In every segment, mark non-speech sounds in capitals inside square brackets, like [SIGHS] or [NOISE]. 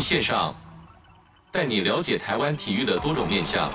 线上，带你了解台湾体育的多种面向。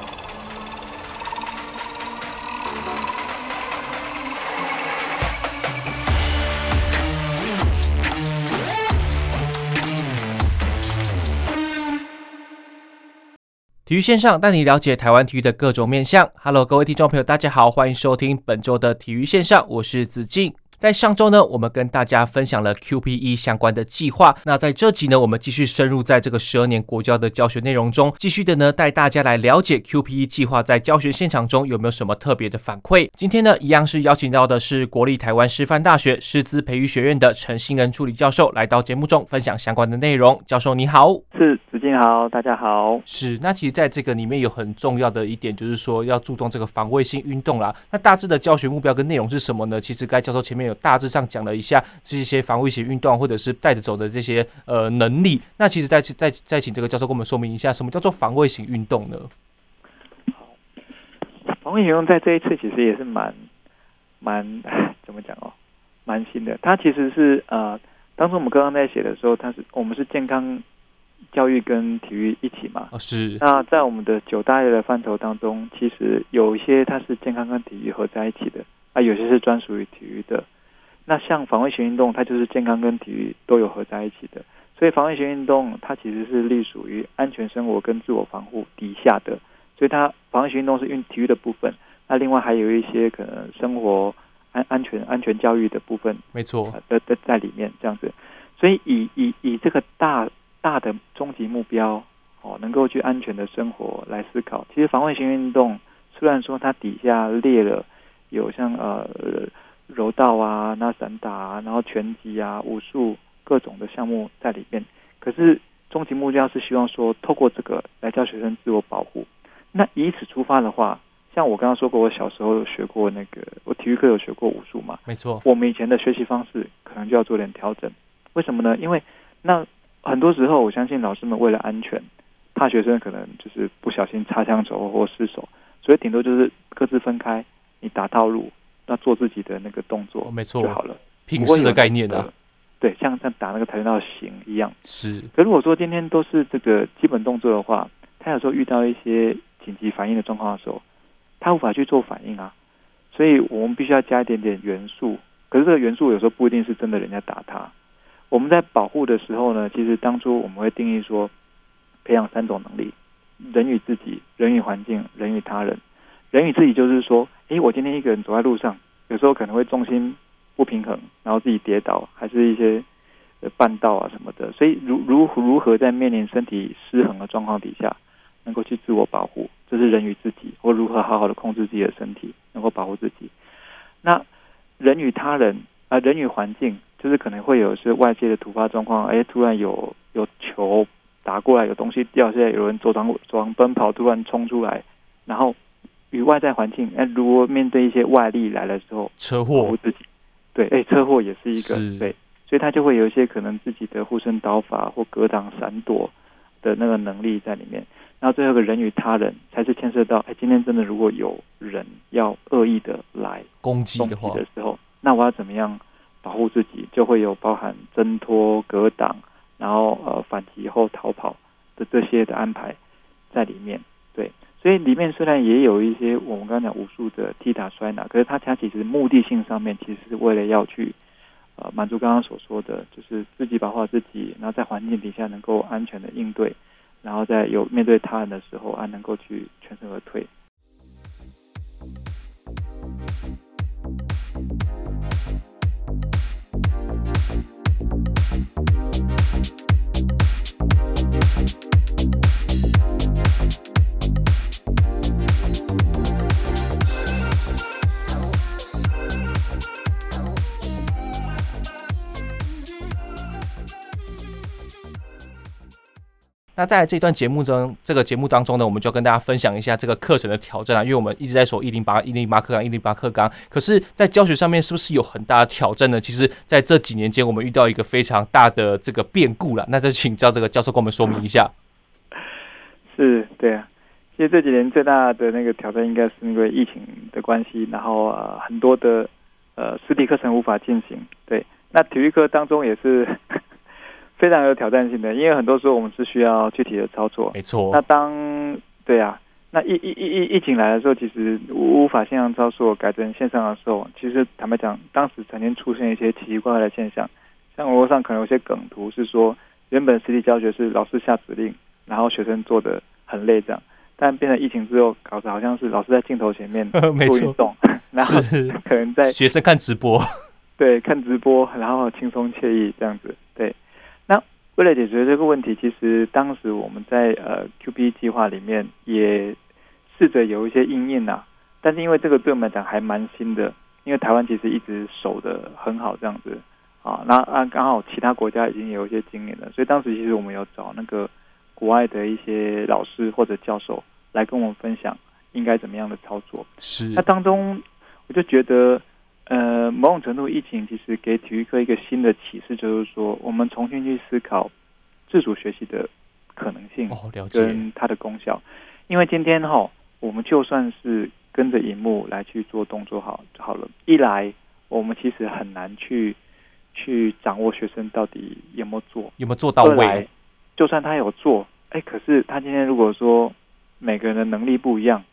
体育线上带你了解台湾体育的各种面向。Hello，各位听众朋友，大家好，欢迎收听本周的体育线上，我是子敬。在上周呢，我们跟大家分享了 QPE 相关的计划。那在这集呢，我们继续深入在这个十二年国教的教学内容中，继续的呢带大家来了解 QPE 计划在教学现场中有没有什么特别的反馈。今天呢，一样是邀请到的是国立台湾师范大学师资培育学院的陈新仁助理教授来到节目中分享相关的内容。教授你好，是子敬好，大家好。是，那其实在这个里面有很重要的一点，就是说要注重这个防卫性运动啦。那大致的教学目标跟内容是什么呢？其实该教授前面有大致上讲了一下这些防卫型运动，或者是带着走的这些呃能力。那其实再再再请这个教授跟我们说明一下，什么叫做防卫型运动呢？好，防卫型运动在这一次其实也是蛮蛮 [SIGHS] 怎么讲哦，蛮新的。它其实是呃，当初我们刚刚在写的时候，它是我们是健康教育跟体育一起嘛。哦，是。那在我们的九大类的范畴当中，其实有一些它是健康跟体育合在一起的，啊，有些是专属于体育的。那像防卫型运动，它就是健康跟体育都有合在一起的，所以防卫型运动它其实是隶属于安全生活跟自我防护底下的，所以它防卫型运动是运体育的部分。那另外还有一些可能生活安安全安全教育的部分，没错，在在在里面这样子。所以以以以这个大大的终极目标哦，能够去安全的生活来思考。其实防卫型运动虽然说它底下列了有像呃。柔道啊，那散打啊，然后拳击啊，武术各种的项目在里面。可是终极目标是希望说，透过这个来教学生自我保护。那以此出发的话，像我刚刚说过，我小时候有学过那个，我体育课有学过武术嘛？没错。我们以前的学习方式可能就要做点调整。为什么呢？因为那很多时候，我相信老师们为了安全，怕学生可能就是不小心擦枪走火或失手，所以顶多就是各自分开，你打套路。那做自己的那个动作，没错就好了，品势的概念的、啊，对，像像打那个跆拳道型一样。是。可如果说今天都是这个基本动作的话，他有时候遇到一些紧急反应的状况的时候，他无法去做反应啊。所以我们必须要加一点点元素。可是这个元素有时候不一定是真的人家打他。我们在保护的时候呢，其实当初我们会定义说，培养三种能力：人与自己、人与环境、人与他人。人与自己就是说，诶，我今天一个人走在路上，有时候可能会重心不平衡，然后自己跌倒，还是一些绊道啊什么的。所以如如如何在面临身体失衡的状况底下，能够去自我保护，这是人与自己，或如何好好的控制自己的身体，能够保护自己。那人与他人啊，人与环境，就是可能会有是外界的突发状况，诶，突然有有球打过来，有东西掉下来，有人走廊走廊奔跑，突然冲出来，然后。与外在环境，哎，如果面对一些外力来的时候，车祸，保护自己，对，哎，车祸也是一个，对，所以他就会有一些可能自己的护身刀法或格挡、闪躲的那个能力在里面。然后最后一个人与他人，才是牵涉到，哎，今天真的如果有人要恶意的来攻击的话的时候，那我要怎么样保护自己？就会有包含挣脱、格挡，然后呃反击后逃跑的这些的安排在里面，对。所以里面虽然也有一些我们刚刚讲武术的踢打摔拿，可是它它其实目的性上面其实是为了要去呃满足刚刚所说的，就是自己保护好自己，然后在环境底下能够安全的应对，然后在有面对他人的时候啊能够去全身而退。那在这段节目中，这个节目当中呢，我们就跟大家分享一下这个课程的挑战啊，因为我们一直在说一零八一零八课纲一零八课纲，可是，在教学上面是不是有很大的挑战呢？其实，在这几年间，我们遇到一个非常大的这个变故了，那就请教这个教授跟我们说明一下。[LAUGHS] 是，对啊，其实这几年最大的那个挑战，应该是因为疫情的关系，然后呃很多的呃实体课程无法进行，对，那体育课当中也是。非常有挑战性的，因为很多时候我们是需要具体的操作。没错。那当对啊，那疫疫疫疫疫情来的时候，其实无法线上操作改成线上的时候，其实坦白讲，当时曾经出现一些奇奇怪怪的现象，像网络上可能有些梗图是说，原本实体教学是老师下指令，然后学生做的很累这样，但变成疫情之后，搞得好像是老师在镜头前面做运动，[LAUGHS] 然后可能在学生看直播。对，看直播，然后轻松惬意这样子。为了解决这个问题，其实当时我们在呃 QB 计划里面也试着有一些因应啊，但是因为这个对我们来讲还蛮新的，因为台湾其实一直守的很好这样子啊，那啊刚好其他国家已经有一些经验了，所以当时其实我们有找那个国外的一些老师或者教授来跟我们分享应该怎么样的操作。是，那当中我就觉得。呃，某种程度，疫情其实给体育课一个新的启示，就是说，我们重新去思考自主学习的可能性，跟它的功效。因为今天哈，我们就算是跟着荧幕来去做动作好就好了。一来，我们其实很难去去掌握学生到底有没有做，有没有做到位。就算他有做，哎，可是他今天如果说每个人的能力不一样。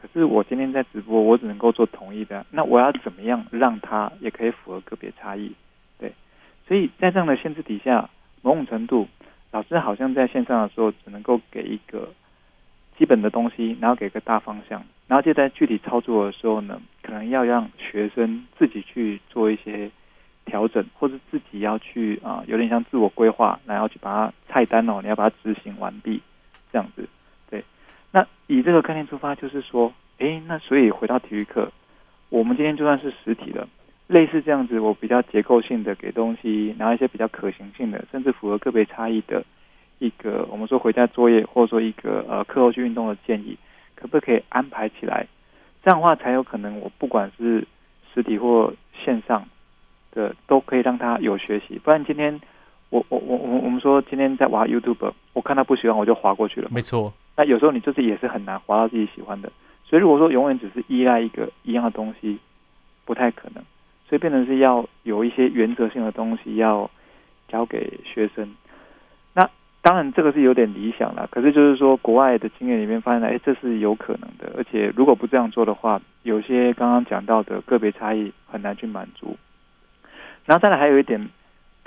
可是我今天在直播，我只能够做同一的。那我要怎么样让它也可以符合个别差异？对，所以在这样的限制底下，某种程度，老师好像在线上的时候只能够给一个基本的东西，然后给个大方向，然后就在具体操作的时候呢，可能要让学生自己去做一些调整，或者自己要去啊、有点像自我规划，然后去把它菜单哦，你要把它执行完毕，这样子。那以这个概念出发，就是说，诶，那所以回到体育课，我们今天就算是实体的，类似这样子，我比较结构性的给东西，然后一些比较可行性的，甚至符合个别差异的一个，我们说回家作业，或者说一个呃课后去运动的建议，可不可以安排起来？这样的话才有可能，我不管是实体或线上的，都可以让他有学习。不然今天我我我我我们说今天在玩 YouTube，我看他不喜欢，我就划过去了。没错。那有时候你就是也是很难划到自己喜欢的，所以如果说永远只是依赖一个一样的东西，不太可能，所以变成是要有一些原则性的东西要交给学生。那当然这个是有点理想了，可是就是说国外的经验里面发现，哎，这是有可能的，而且如果不这样做的话，有些刚刚讲到的个别差异很难去满足。然后再来还有一点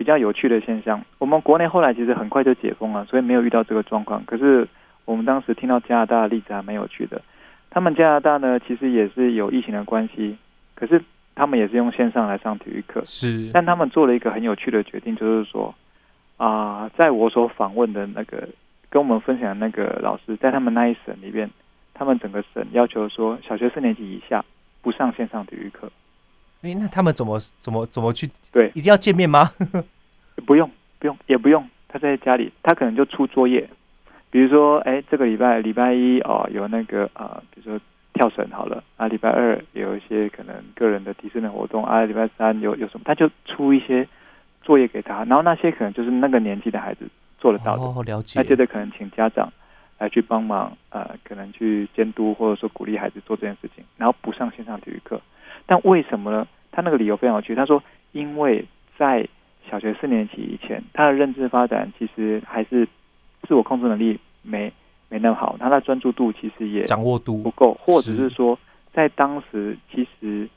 比较有趣的现象，我们国内后来其实很快就解封了，所以没有遇到这个状况，可是。我们当时听到加拿大的例子还蛮有趣的，他们加拿大呢，其实也是有疫情的关系，可是他们也是用线上来上体育课，是，但他们做了一个很有趣的决定，就是说啊、呃，在我所访问的那个跟我们分享的那个老师，在他们那一省里边，他们整个省要求说，小学四年级以下不上线上体育课。哎，那他们怎么怎么怎么去？对，一定要见面吗？[LAUGHS] 不用，不用，也不用，他在家里，他可能就出作业。比如说，哎，这个礼拜礼拜一哦，有那个啊，比如说跳绳好了啊，礼拜二有一些可能个人的提升的活动啊，礼拜三有有什么，他就出一些作业给他，然后那些可能就是那个年纪的孩子做得到的，哦，了解。那接着可能请家长来去帮忙，呃，可能去监督或者说鼓励孩子做这件事情，然后不上线上体育课。但为什么呢？他那个理由非常有趣，他说，因为在小学四年级以前，他的认知发展其实还是。自我控制能力没没那么好，他的专注度其实也掌握度不够，或者是说在当时其实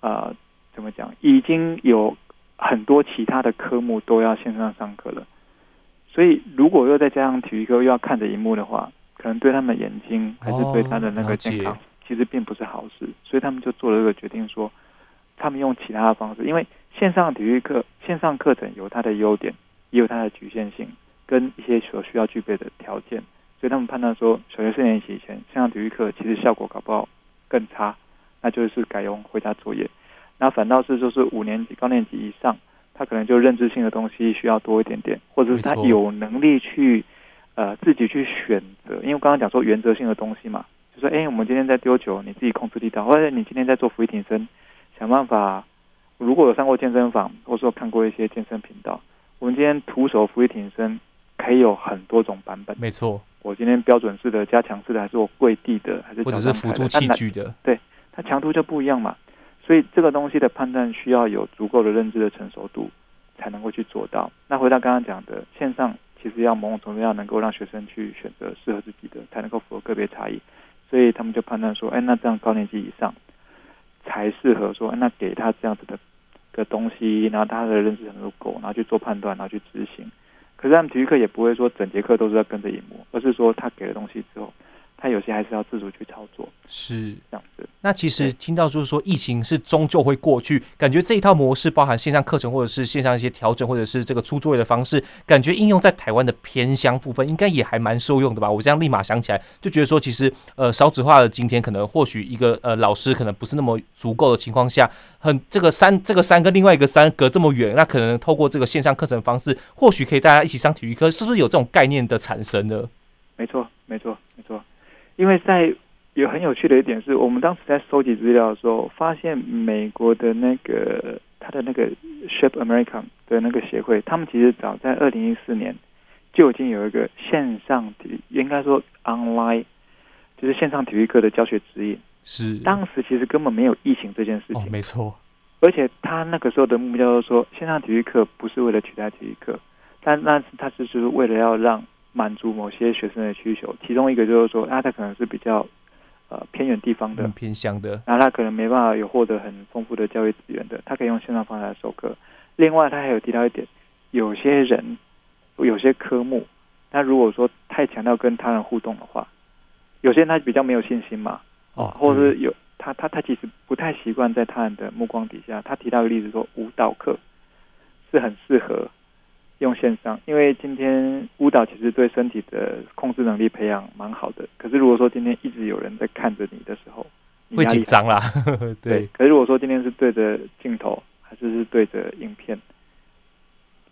呃怎么讲，已经有很多其他的科目都要线上上课了，所以如果又再加上体育课又要看着荧幕的话，可能对他们眼睛还是对他的那个健康其实并不是好事，所以他们就做了这个决定说，他们用其他的方式，因为线上体育课线上课程有它的优点，也有它的局限性。跟一些所需要具备的条件，所以他们判断说，小学四年级以前线上体育课其实效果搞不好更差，那就是改用回家作业。那反倒是就是五年级高年级以上，他可能就认知性的东西需要多一点点，或者是他有能力去呃自己去选择。因为刚刚讲说原则性的东西嘛，就说哎，我们今天在丢球，你自己控制力道，或者你今天在做伏地挺身，想办法。如果有上过健身房，或者说看过一些健身频道，我们今天徒手伏地挺身。可以有很多种版本，没错。我今天标准式的、加强式的，还是我跪地的，还是或者是辅助器具的？对，它强度就不一样嘛。所以这个东西的判断需要有足够的认知的成熟度，才能够去做到。那回到刚刚讲的线上，其实要某种程度要能够让学生去选择适合自己的，才能够符合个别差异。所以他们就判断说，哎，那这样高年级以上才适合说，那给他这样子的个东西，然后他的认知程度够，然后去做判断，然后去执行。可是他们体育课也不会说整节课都是要跟着荧幕，而是说他给了东西之后。他有些还是要自主去操作，是这样子。那其实听到就是说，疫情是终究会过去，感觉这一套模式包含线上课程或者是线上一些调整，或者是这个出作业的方式，感觉应用在台湾的偏乡部分，应该也还蛮受用的吧？我这样立马想起来，就觉得说，其实呃少子化的今天，可能或许一个呃老师可能不是那么足够的情况下，很这个三这个三跟另外一个三隔这么远，那可能透过这个线上课程方式，或许可以大家一起上体育课，是不是有这种概念的产生呢？没错，没错，没错。因为在有很有趣的一点是，我们当时在收集资料的时候，发现美国的那个他的那个 Shape America 的那个协会，他们其实早在二零一四年就已经有一个线上体，应该说 online，就是线上体育课的教学指引。是，当时其实根本没有疫情这件事情。哦，没错。而且他那个时候的目标是说，线上体育课不是为了取代体育课，但那他是就是为了要让。满足某些学生的需求，其中一个就是说，啊，他可能是比较呃偏远地方的，嗯、偏乡的，然后他可能没办法有获得很丰富的教育资源的，他可以用线上方式来授课。另外，他还有提到一点，有些人有些科目，他如果说太强调跟他人互动的话，有些人他比较没有信心嘛，哦，或者是有他他他其实不太习惯在他人的目光底下。他提到一个例子说，舞蹈课是很适合。用线上，因为今天舞蹈其实对身体的控制能力培养蛮好的。可是如果说今天一直有人在看着你的时候，会紧张啦。[LAUGHS] 对。对。可是如果说今天是对着镜头，还是是对着影片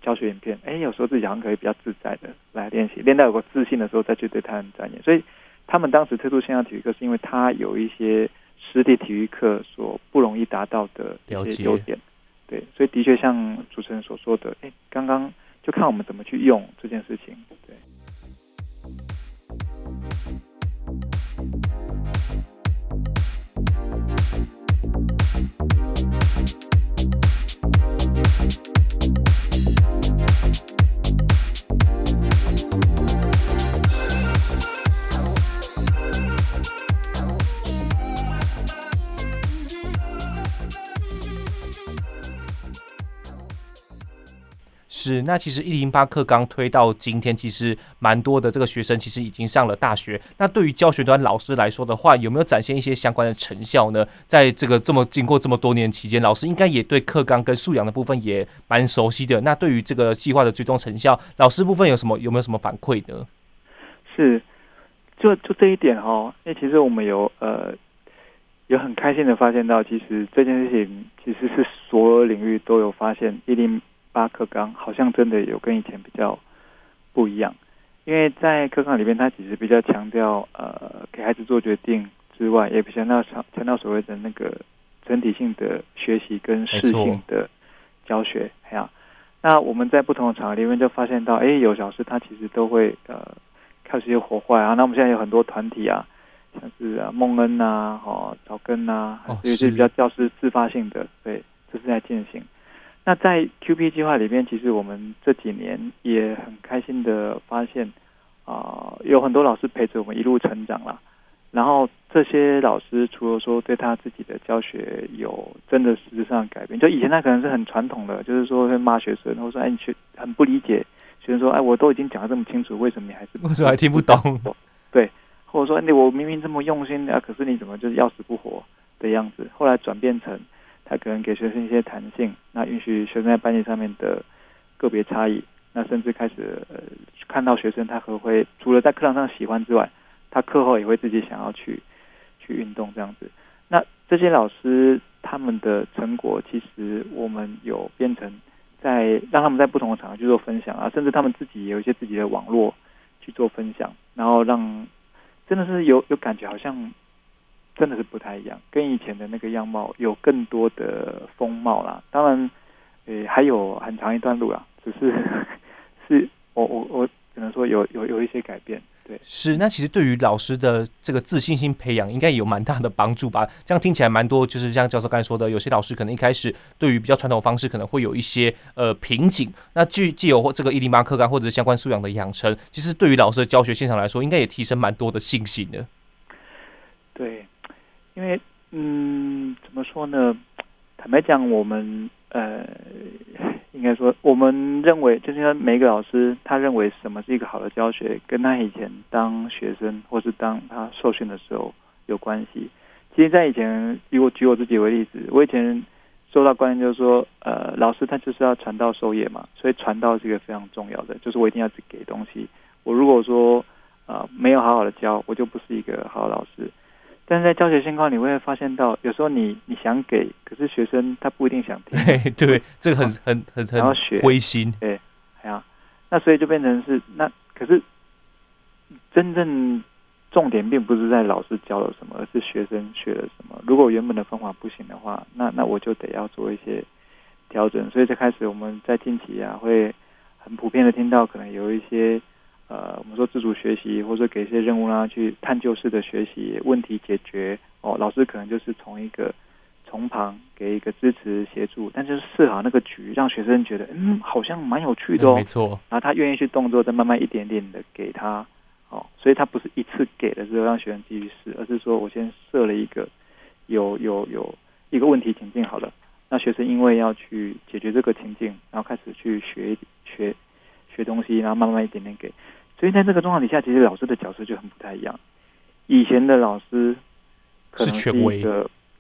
教学影片，哎，有时候自己好像可以比较自在的来练习，练到有个自信的时候再去对他人展演。所以他们当时推出线上体育课，是因为他有一些实体体育课所不容易达到的一些优点。对。所以的确像主持人所说的，哎，刚刚。就看我们怎么去用这件事情，对。是，那其实一零八课纲推到今天，其实蛮多的这个学生其实已经上了大学。那对于教学端老师来说的话，有没有展现一些相关的成效呢？在这个这么经过这么多年期间，老师应该也对课纲跟素养的部分也蛮熟悉的。那对于这个计划的最终成效，老师部分有什么有没有什么反馈呢？是，就就这一点哦，那其实我们有呃有很开心的发现到，其实这件事情其实是所有领域都有发现一零。八课纲好像真的有跟以前比较不一样，因为在课纲里面，它其实比较强调呃给孩子做决定之外，也比较强调强调所谓的那个整体性的学习跟适性的教学。哎呀，那我们在不同的场合里面就发现到，哎，有老师他其实都会呃开始有火花啊。那我们现在有很多团体啊，像是啊孟恩啊、哦草根啊，还是有些比较教师自发性的，对，这是在进行。那在 QP 计划里面，其实我们这几年也很开心的发现，啊、呃，有很多老师陪着我们一路成长啦。然后这些老师除了说对他自己的教学有真的实质上改变，就以前他可能是很传统的，就是说会骂学生，或者说哎你去很不理解，学生说哎我都已经讲的这么清楚，为什么你还是为什么还听不懂？[LAUGHS] 对，或者说你我明明这么用心啊，可是你怎么就是要死不活的样子？后来转变成。他可能给学生一些弹性，那允许学生在班级上面的个别差异，那甚至开始呃看到学生他会会除了在课堂上喜欢之外，他课后也会自己想要去去运动这样子。那这些老师他们的成果，其实我们有变成在让他们在不同的场合去做分享啊，甚至他们自己也有一些自己的网络去做分享，然后让真的是有有感觉好像。真的是不太一样，跟以前的那个样貌有更多的风貌啦。当然，诶、欸，还有很长一段路啦。只是，[LAUGHS] 是我我我只能能说有有有一些改变。对，是。那其实对于老师的这个自信心培养，应该有蛮大的帮助吧？这样听起来蛮多，就是像教授刚才说的，有些老师可能一开始对于比较传统方式，可能会有一些呃瓶颈。那具既有这个一零八课纲或者是相关素养的养成，其实对于老师的教学现场来说，应该也提升蛮多的信心的。对，因为嗯，怎么说呢？坦白讲，我们呃。应该说，我们认为，就是说，每个老师他认为什么是一个好的教学，跟他以前当学生或是当他受训的时候有关系。其实，在以前，以我举我自己为例子，我以前受到观念就是说，呃，老师他就是要传道授业嘛，所以传道是一个非常重要的，就是我一定要给东西。我如果说呃没有好好的教，我就不是一个好老师。但是在教学现况，你会发现到，有时候你你想给，可是学生他不一定想听。对，对，这个很很很很灰心。对，哎呀，那所以就变成是那，可是真正重点并不是在老师教了什么，而是学生学了什么。如果原本的方法不行的话，那那我就得要做一些调整。所以最开始我们在近期啊，会很普遍的听到，可能有一些。呃，我们说自主学习，或者给一些任务让他，去探究式的学习，问题解决。哦，老师可能就是从一个从旁给一个支持协助，但就是设好那个局，让学生觉得，嗯，好像蛮有趣的哦。没错。然后他愿意去动作，再慢慢一点点的给他。哦，所以他不是一次给了之后让学生继续试，而是说我先设了一个有有有一个问题情境好了，那学生因为要去解决这个情境，然后开始去学学学东西，然后慢慢一点点给。所以在这个状况底下，其实老师的角色就很不太一样。以前的老师可能是一个，是权威，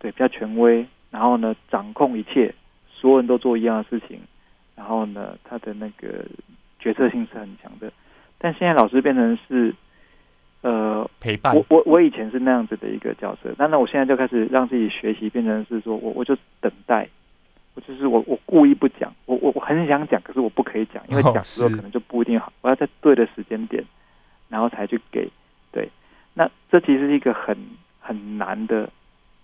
对，比较权威，然后呢，掌控一切，所有人都做一样的事情，然后呢，他的那个决策性是很强的。但现在老师变成是呃陪伴。我我我以前是那样子的一个角色，那那我现在就开始让自己学习，变成是说我我就等待。就是我，我故意不讲，我我我很想讲，可是我不可以讲，因为讲的时候可能就不一定好。我要在对的时间点，然后才去给。对，那这其实是一个很很难的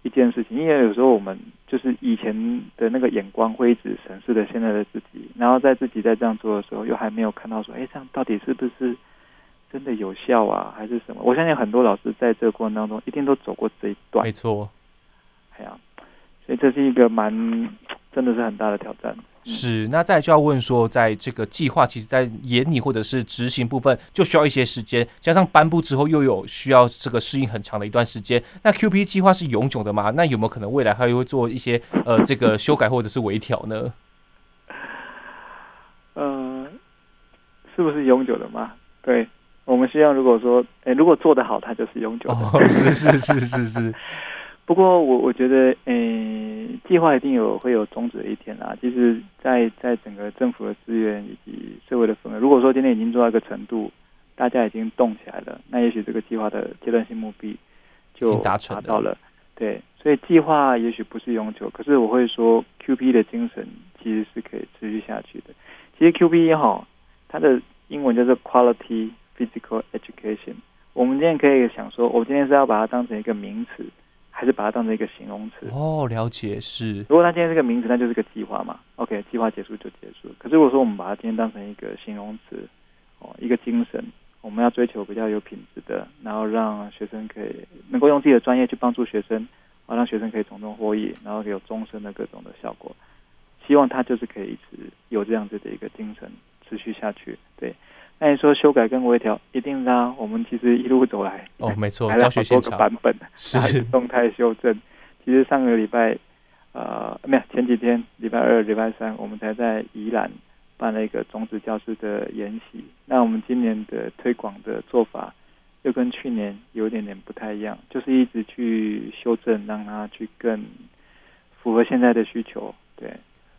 一件事情，因为有时候我们就是以前的那个眼光会一直审视着现在的自己，然后在自己在这样做的时候，又还没有看到说，哎，这样到底是不是真的有效啊，还是什么？我相信很多老师在这个过程当中一定都走过这一段。没错，哎呀，所以这是一个蛮。真的是很大的挑战。嗯、是，那再就要问说，在这个计划，其实，在研拟或者是执行部分，就需要一些时间，加上颁布之后又有需要这个适应很长的一段时间。那 QP 计划是永久的吗？那有没有可能未来还会做一些呃这个修改或者是微调呢？[LAUGHS] 呃，是不是永久的吗？对，我们希望如果说，哎、欸，如果做得好，它就是永久的。哦、是是是是是。[LAUGHS] 不过我我觉得，诶，计划一定有会有终止的一天啦。其实，在在整个政府的资源以及社会的氛围，如果说今天已经做到一个程度，大家已经动起来了，那也许这个计划的阶段性目的就达到了。对，所以计划也许不是永久，可是我会说，QP 的精神其实是可以持续下去的。其实 QP 也好，它的英文叫做 Quality Physical Education。我们今天可以想说，我今天是要把它当成一个名词。还是把它当成一个形容词哦，了解是。如果它今天是个名词，那就是个计划嘛。OK，计划结束就结束。可是如果说我们把它今天当成一个形容词，哦，一个精神，我们要追求比较有品质的，然后让学生可以能够用自己的专业去帮助学生，啊，让学生可以从中获益，然后有终身的各种的效果。希望它就是可以一直有这样子的一个精神持续下去，对。那你说修改跟微调，一定啦啊。我们其实一路走来，哦，没错，来了好多个版本，是动态修正。其实上个礼拜，呃，没有前几天，礼拜二、礼拜三，我们才在宜兰办了一个种子教师的研习。那我们今年的推广的做法，又跟去年有点点不太一样，就是一直去修正，让它去更符合现在的需求，对。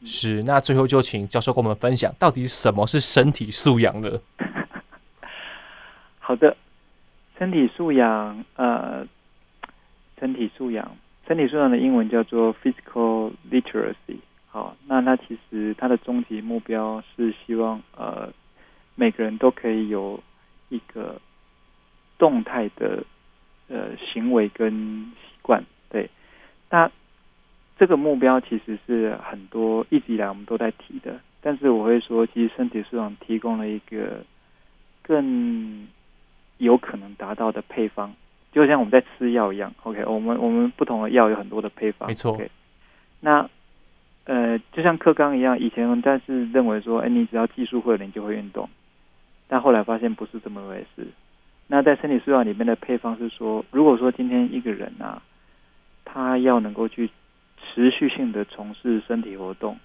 是，那最后就请教授跟我们分享，到底什么是身体素养呢？[LAUGHS] 好的，身体素养，呃，身体素养，身体素养的英文叫做 physical literacy。好，那那其实它的终极目标是希望，呃，每个人都可以有一个动态的呃行为跟习惯。对，那。这个目标其实是很多一直以来我们都在提的，但是我会说，其实身体素养提供了一个更有可能达到的配方，就像我们在吃药一样。OK，我们我们不同的药有很多的配方，没错。OK，那呃，就像课纲一样，以前但是认为说，哎，你只要技术会了，你就会运动。但后来发现不是这么回事。那在身体素养里面的配方是说，如果说今天一个人啊，他要能够去持续性的从事身体活动。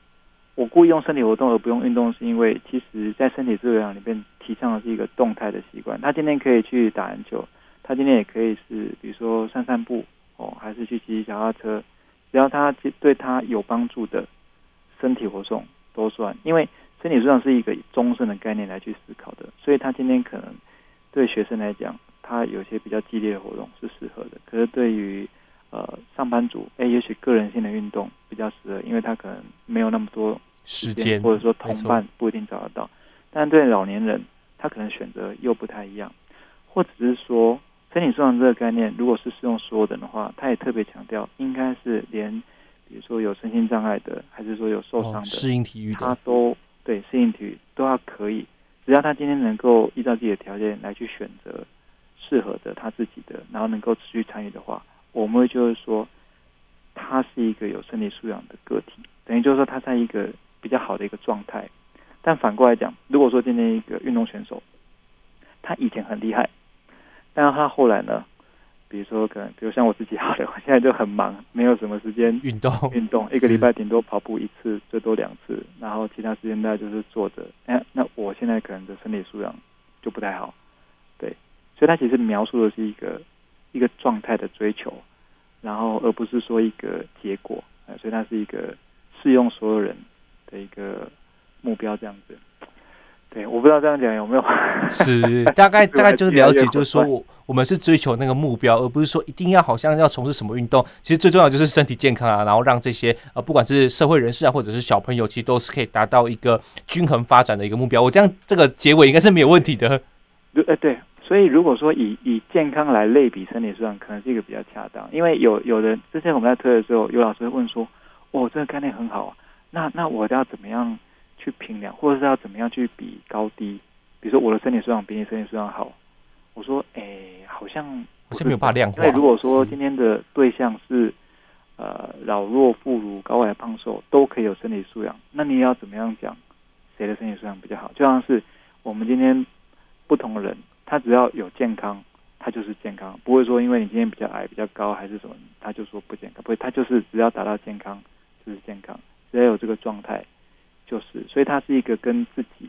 我故意用身体活动而不用运动，是因为其实在身体素养里面提倡的是一个动态的习惯。他今天可以去打篮球，他今天也可以是比如说散散步哦，还是去骑骑脚踏车，只要他对他有帮助的身体活动都算。因为身体素养是一个终身的概念来去思考的，所以他今天可能对学生来讲，他有些比较激烈的活动是适合的。可是对于呃，上班族，哎，也许个人性的运动比较适合，因为他可能没有那么多时间，或者说同伴不一定找得到。但对老年人，他可能选择又不太一样，或者是说，身体素养这个概念，如果是适用所有人的话，他也特别强调，应该是连，比如说有身心障碍的，还是说有受伤的，哦、适应体育的，他都对适应体育都要可以，只要他今天能够依照自己的条件来去选择适合的他自己的，然后能够持续参与的话。我们会就是说，他是一个有身体素养的个体，等于就是说他在一个比较好的一个状态。但反过来讲，如果说今天一个运动选手，他以前很厉害，但是他后来呢，比如说可能，比如像我自己好了，我现在就很忙，没有什么时间运动，运动一个礼拜顶多跑步一次，最多两次，然后其他时间大概就是坐着。哎，那我现在可能的身体素养就不太好，对，所以他其实描述的是一个。一个状态的追求，然后而不是说一个结果，所以它是一个适用所有人的一个目标这样子。对，我不知道这样讲有没有？是 [LAUGHS] 大概大概就是了解，就是说我 [LAUGHS] 我们是追求那个目标，而不是说一定要好像要从事什么运动。其实最重要就是身体健康啊，然后让这些呃不管是社会人士啊，或者是小朋友，其实都是可以达到一个均衡发展的一个目标。我这样这个结尾应该是没有问题的。对，对。所以，如果说以以健康来类比身体素养，可能是一个比较恰当。因为有有的之前我们在推的时候，有老师会问说：“哦，这个概念很好啊，那那我要怎么样去评量，或者是要怎么样去比高低？比如说我的身体素养比你身体素养好。”我说：“哎，好像好像没有办法量化。因为如果说今天的对象是呃老弱妇孺、高矮胖瘦都可以有身体素养，那你要怎么样讲谁的身体素养比较好？就像是我们今天不同的人。”他只要有健康，他就是健康，不会说因为你今天比较矮、比较高还是什么，他就说不健康。不会，他就是只要达到健康就是健康，只要有这个状态就是。所以它是一个跟自己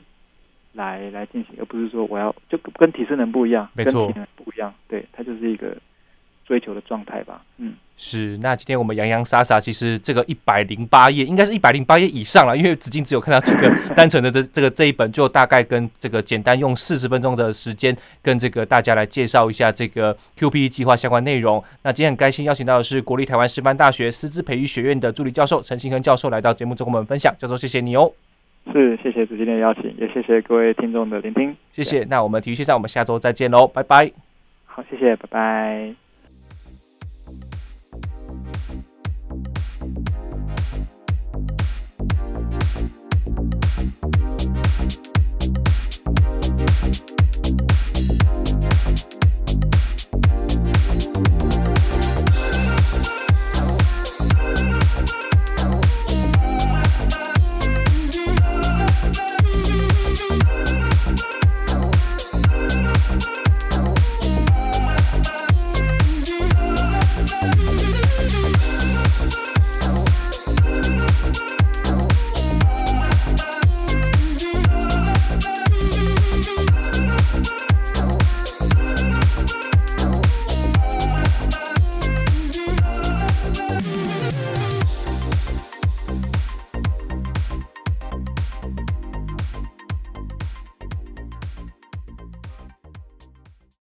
来来进行，而不是说我要就跟体适能不一样，没错，跟体能不一样。对，它就是一个。追求的状态吧，嗯，是。那今天我们洋洋洒洒，其实这个一百零八页，应该是一百零八页以上了，因为子敬只有看到这个单纯的这这个这一本，就大概跟这个简单用四十分钟的时间，跟这个大家来介绍一下这个 QPE 计划相关内容。那今天很开心邀请到的是国立台湾师范大学师资培育学院的助理教授陈信亨教授来到节目中跟我们分享，教授谢谢你哦。是，谢谢子敬的邀请，也谢谢各位听众的聆听，谢谢。那我们体育线上，我们下周再见喽，拜拜。好，谢谢，拜拜。Thank